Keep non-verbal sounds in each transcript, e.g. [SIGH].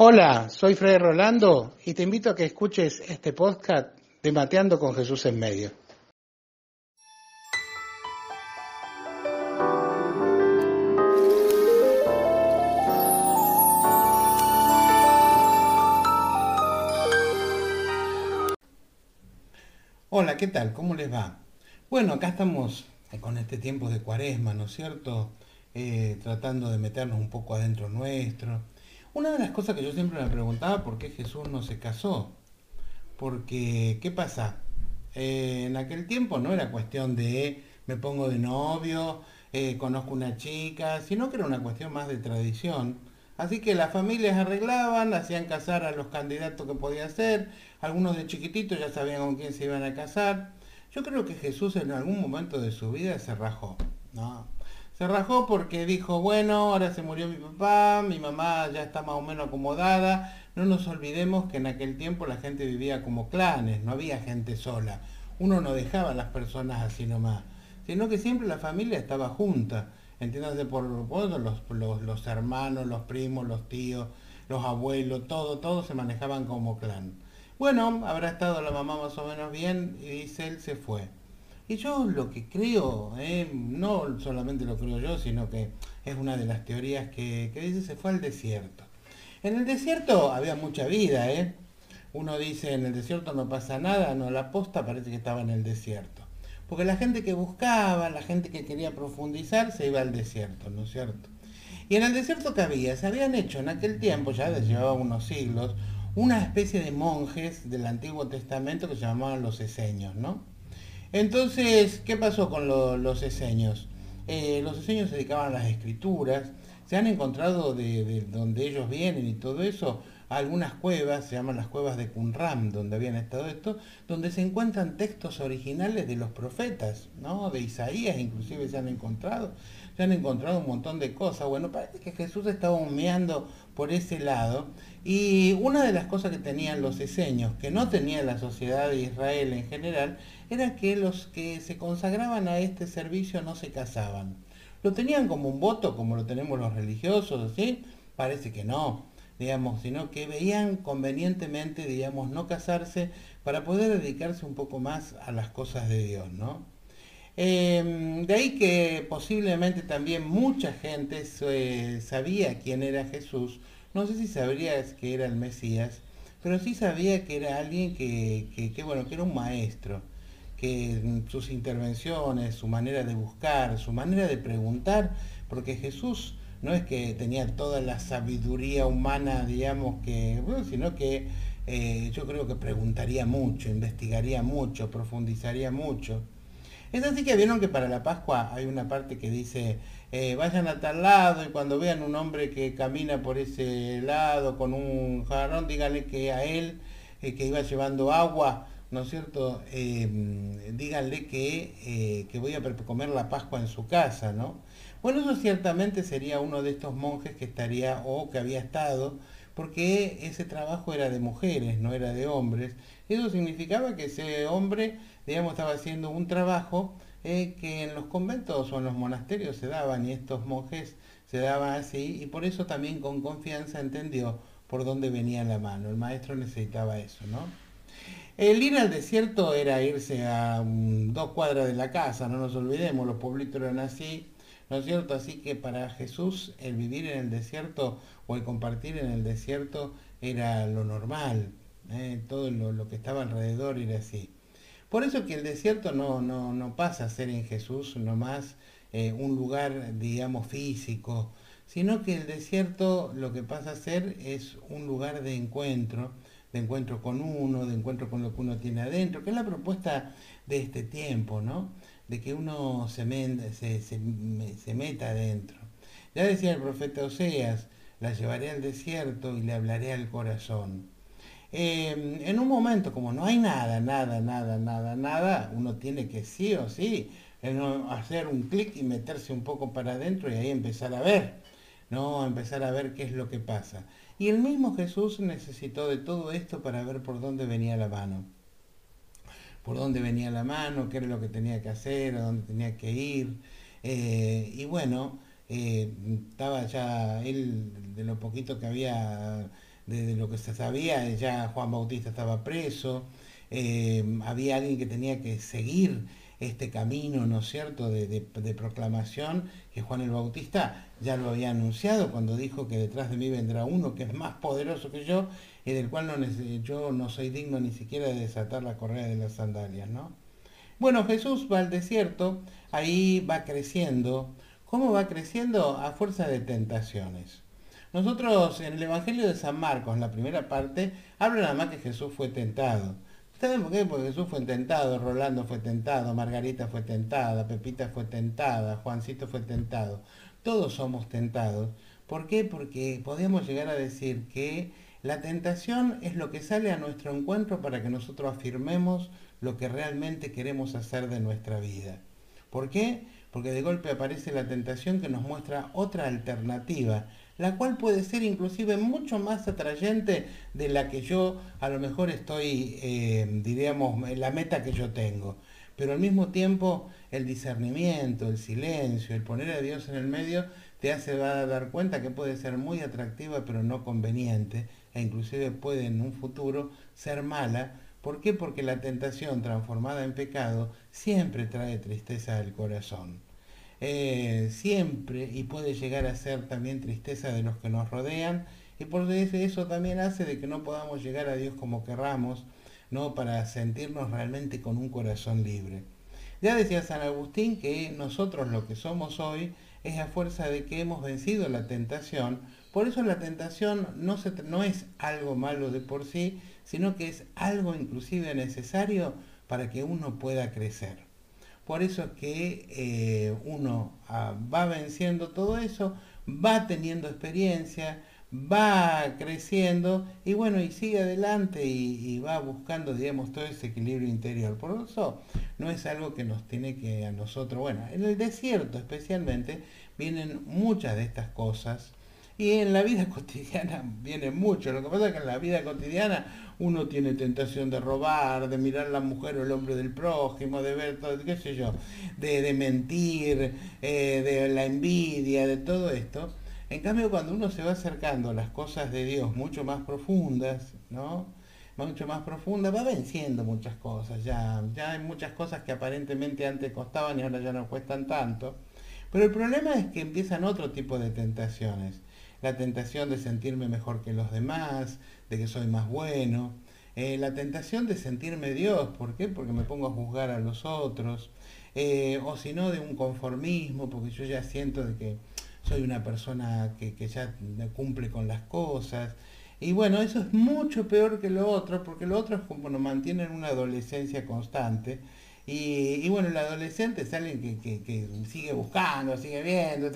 Hola, soy Freddy Rolando y te invito a que escuches este podcast de Mateando con Jesús en medio. Hola, ¿qué tal? ¿Cómo les va? Bueno, acá estamos con este tiempo de cuaresma, ¿no es cierto? Eh, tratando de meternos un poco adentro nuestro una de las cosas que yo siempre me preguntaba, ¿por qué Jesús no se casó? Porque, ¿qué pasa? Eh, en aquel tiempo no era cuestión de me pongo de novio, eh, conozco una chica, sino que era una cuestión más de tradición. Así que las familias arreglaban, hacían casar a los candidatos que podía ser, algunos de chiquititos ya sabían con quién se iban a casar. Yo creo que Jesús en algún momento de su vida se rajó, ¿no? Se rajó porque dijo, bueno, ahora se murió mi papá, mi mamá ya está más o menos acomodada. No nos olvidemos que en aquel tiempo la gente vivía como clanes, no había gente sola. Uno no dejaba a las personas así nomás, sino que siempre la familia estaba junta. Entiéndase por los, los, los hermanos, los primos, los tíos, los abuelos, todo, todos se manejaban como clan. Bueno, habrá estado la mamá más o menos bien y dice él se fue. Y yo lo que creo, eh, no solamente lo creo yo, sino que es una de las teorías que, dice se fue al desierto. En el desierto había mucha vida, ¿eh? Uno dice en el desierto no pasa nada, no, la posta parece que estaba en el desierto. Porque la gente que buscaba, la gente que quería profundizar, se iba al desierto, ¿no es cierto? Y en el desierto que había, se habían hecho en aquel tiempo, ya llevaba unos siglos, una especie de monjes del Antiguo Testamento que se llamaban los eseños, ¿no? Entonces, ¿qué pasó con los eseños? Eh, los eseños se dedicaban a las escrituras, se han encontrado de, donde ellos vienen y todo eso, algunas cuevas, se llaman las cuevas de Qumran, donde habían estado esto, donde se encuentran textos originales de los profetas, ¿no? De Isaías inclusive se han encontrado, se han encontrado un montón de cosas. Bueno, parece que Jesús estaba humeando por ese lado. Y una de las cosas que tenían los eseños, que no tenía la sociedad de Israel en general, era que los que se consagraban a este servicio no se casaban. ¿Lo tenían como un voto, como lo tenemos los religiosos, así? Parece que no, digamos, sino que veían convenientemente, digamos, no casarse para poder dedicarse un poco más a las cosas de Dios, ¿no? Em, de ahí que posiblemente también mucha gente sabía quién era Jesús, no sé si sabría que era el Mesías, pero sí sabía que era alguien que, que bueno, que era un maestro que sus intervenciones, su manera de buscar, su manera de preguntar, porque Jesús no es que tenía toda la sabiduría humana, digamos, que, sino que eh, yo creo que preguntaría mucho, investigaría mucho, profundizaría mucho. Es así que vieron que para la Pascua hay una parte que dice, eh, vayan a tal lado y cuando vean un hombre que camina por ese lado con un jarrón, díganle que a él, eh, que iba llevando agua, ¿no es cierto? Em, díganle que, eh, que, voy a comer la Pascua en su casa, ¿no? Bueno, eso ciertamente sería uno de estos monjes que estaría o que había estado, porque ese trabajo era de mujeres, no era de hombres. Eso significaba que ese hombre, digamos, estaba haciendo un trabajo eh, que en los conventos o en los monasterios se daban y estos monjes se daban así y por eso también con confianza entendió por dónde venía la mano. El maestro necesitaba eso, ¿no? El ir al desierto era irse a dos cuadras de la casa, no nos olvidemos, los pueblitos eran así, ¿no es cierto? Así que para Jesús el vivir en el desierto o el compartir en el desierto era lo normal, ¿eh? todo lo, que estaba alrededor era así. Por eso que el desierto no, no, pasa a ser en Jesús nomás eh, un lugar, digamos, físico, sino que el desierto lo que pasa a ser es un lugar de encuentro, de encuentro con uno, de encuentro con lo que uno tiene adentro, que es la propuesta de este tiempo, ¿no? De que uno se, se, meta adentro. Ya decía el profeta Oseas, la llevaré al desierto y le hablaré al corazón. Em, en un momento como no hay nada, nada, nada, nada, nada, uno tiene que sí o sí hacer un clic y meterse un poco para adentro y ahí empezar a ver, ¿no? Empezar a ver qué es lo que pasa. Y el mismo Jesús necesitó de todo esto para ver por dónde venía la mano. Por dónde venía la mano, qué era lo que tenía que hacer, a dónde tenía que ir. Eh, y bueno, eh, estaba ya él, de lo poquito que había de, lo que se sabía, ya Juan Bautista estaba preso, eh, había alguien que tenía que seguir este camino, ¿no es cierto?, de, proclamación, que Juan el Bautista ya lo había anunciado cuando dijo que detrás de mí vendrá uno que es más poderoso que yo y del cual no, yo no soy digno ni siquiera de desatar la correa de las sandalias, ¿no? Bueno, Jesús va al desierto, ahí va creciendo. ¿Cómo va creciendo? A fuerza de tentaciones. Nosotros en el Evangelio de San Marcos, en la primera parte, habla nada más que Jesús fue tentado. ¿Saben por qué? Porque Jesús fue tentado, Rolando fue tentado, Margarita fue tentada, Pepita fue tentada, Juancito fue tentado. Todos somos tentados. ¿Por qué? Porque podemos llegar a decir que la tentación es lo que sale a nuestro encuentro para que nosotros afirmemos lo que realmente queremos hacer de nuestra vida. ¿Por qué? Porque de golpe aparece la tentación que nos muestra otra alternativa, la cual puede ser inclusive mucho más atrayente de la que yo a lo mejor estoy, eh, diríamos, la meta que yo tengo. Pero al mismo tiempo el discernimiento, el silencio, el poner a Dios en el medio, te hace dar cuenta que puede ser muy atractiva pero no conveniente e inclusive puede en un futuro ser mala. ¿Por qué? Porque la tentación transformada en pecado siempre trae tristeza al corazón. Eh, siempre y puede llegar a ser también tristeza de los que nos rodean y por eso también hace de que no podamos llegar a Dios como querramos, ¿no? para sentirnos realmente con un corazón libre. Ya decía San Agustín que nosotros lo que somos hoy es a fuerza de que hemos vencido la tentación, por eso la tentación no, se, no es algo malo de por sí, sino que es algo inclusive necesario para que uno pueda crecer. Por eso es que eh, uno ah, va venciendo todo eso, va teniendo experiencia, va creciendo y bueno, y sigue adelante y, va buscando, digamos, todo ese equilibrio interior. Por eso no es algo que nos tiene que a nosotros, bueno, en el desierto especialmente vienen muchas de estas cosas y en la vida [LAUGHS] cotidiana viene mucho. Lo que pasa es que en la vida cotidiana uno tiene tentación de robar, de mirar la mujer o el hombre del prójimo, de ver todo, qué sé yo, de, mentir, eh, de la envidia, de todo esto. En cambio, cuando uno se va acercando a las cosas de Dios mucho más profundas, ¿no? Mucho más profundas, va venciendo muchas cosas. Ya, ya hay muchas cosas que aparentemente antes costaban y ahora ya no cuestan tanto. Pero el problema es que empiezan otro tipo de tentaciones la tentación de sentirme mejor que los demás, de que soy más bueno, eh, la tentación de sentirme Dios, ¿por qué? Porque me pongo a juzgar a los otros, eh, o si no de un conformismo, porque yo ya siento de que soy una persona que, ya cumple con las cosas. Y bueno, eso es mucho peor que lo otro, porque lo otro es como nos mantiene en una adolescencia constante. Y, bueno, el adolescente es alguien que, que, sigue buscando, sigue viendo,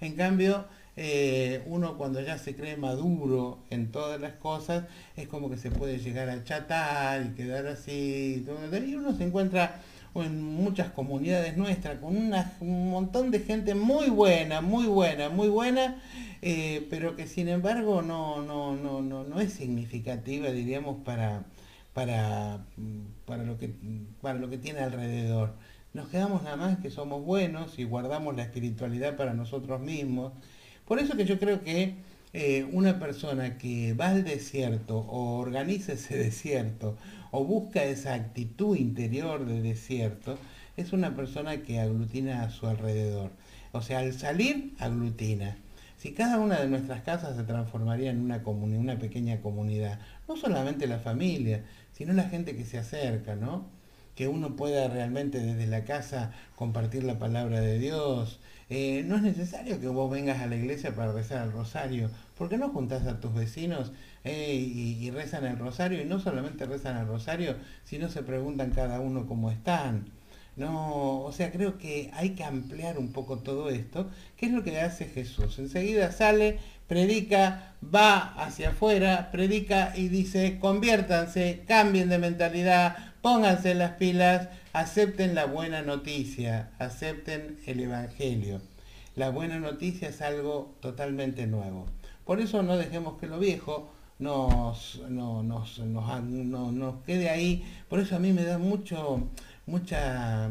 en cambio eh, uno cuando ya se cree maduro en todas las cosas, es como que se puede llegar a chatar y quedar así. Y uno se encuentra en muchas comunidades nuestras con un montón de gente muy buena, muy buena, muy buena, eh, pero que sin embargo no, no, no, no, no es significativa, diríamos, para, para, para, lo que, para lo que tiene alrededor. Nos quedamos nada más que somos buenos y guardamos la espiritualidad para nosotros mismos por eso que yo creo que eh, una persona que va al desierto o organiza ese [LAUGHS] desierto o busca esa actitud interior de desierto, es una persona que aglutina a su alrededor. O sea, al salir, aglutina. Si cada una de nuestras casas se transformaría en una, una pequeña comunidad, no solamente la familia, sino la gente que se acerca, ¿no? Que uno pueda realmente desde la casa compartir la palabra de Dios, eh, no es necesario que vos vengas a la iglesia para rezar el rosario. ¿Por qué no juntás a tus vecinos eh, y, rezan el rosario? Y no solamente rezan el rosario, sino se preguntan cada uno cómo están. No, o sea, creo que hay que ampliar un poco todo esto. ¿Qué es lo que hace Jesús? Enseguida sale, predica, va hacia afuera, predica y dice, conviértanse, cambien de mentalidad, pónganse las pilas, acepten la buena noticia, acepten el Evangelio. La buena noticia es algo totalmente nuevo. Por eso no dejemos que lo viejo nos, nos, nos, quede ahí. Por eso a mí me da mucho, mucha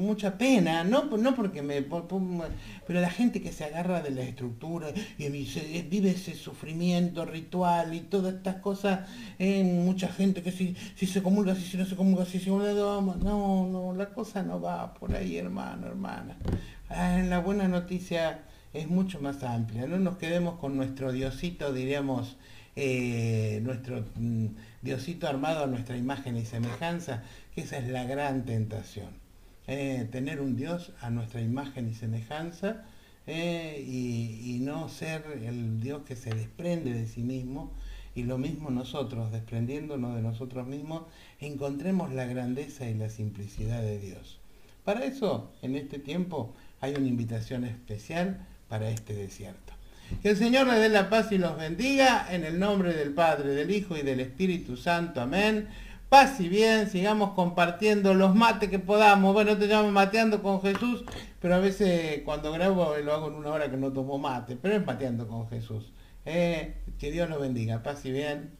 mucha pena, no, no porque me... Pero la gente que se agarra de la estructura y vive ese sufrimiento ritual y todas estas cosas, eh, mucha gente que si, si se comulga, si, no se comulga, si se no, no, la cosa no va por ahí, hermano, hermana. Ah, la buena noticia es mucho más amplia, no nos quedemos con nuestro diosito, diríamos, eh, nuestro mm, diosito armado a nuestra imagen y semejanza, que esa es la gran tentación. Eh, tener un Dios a nuestra imagen y semejanza eh, y, no ser el Dios que se desprende de sí mismo y lo mismo nosotros, desprendiéndonos de nosotros mismos, encontremos la grandeza y la simplicidad de Dios. Para eso, en este tiempo, hay una invitación especial para este desierto. Que el Señor les dé la paz y los bendiga en el nombre del Padre, del Hijo y del Espíritu Santo. Amén paz y bien, sigamos compartiendo los mates que podamos. Bueno, te llamo mateando con Jesús, pero a veces cuando grabo lo hago en una hora que no tomo mate, pero es mateando con Jesús. Eh, que Dios los bendiga, paz y bien.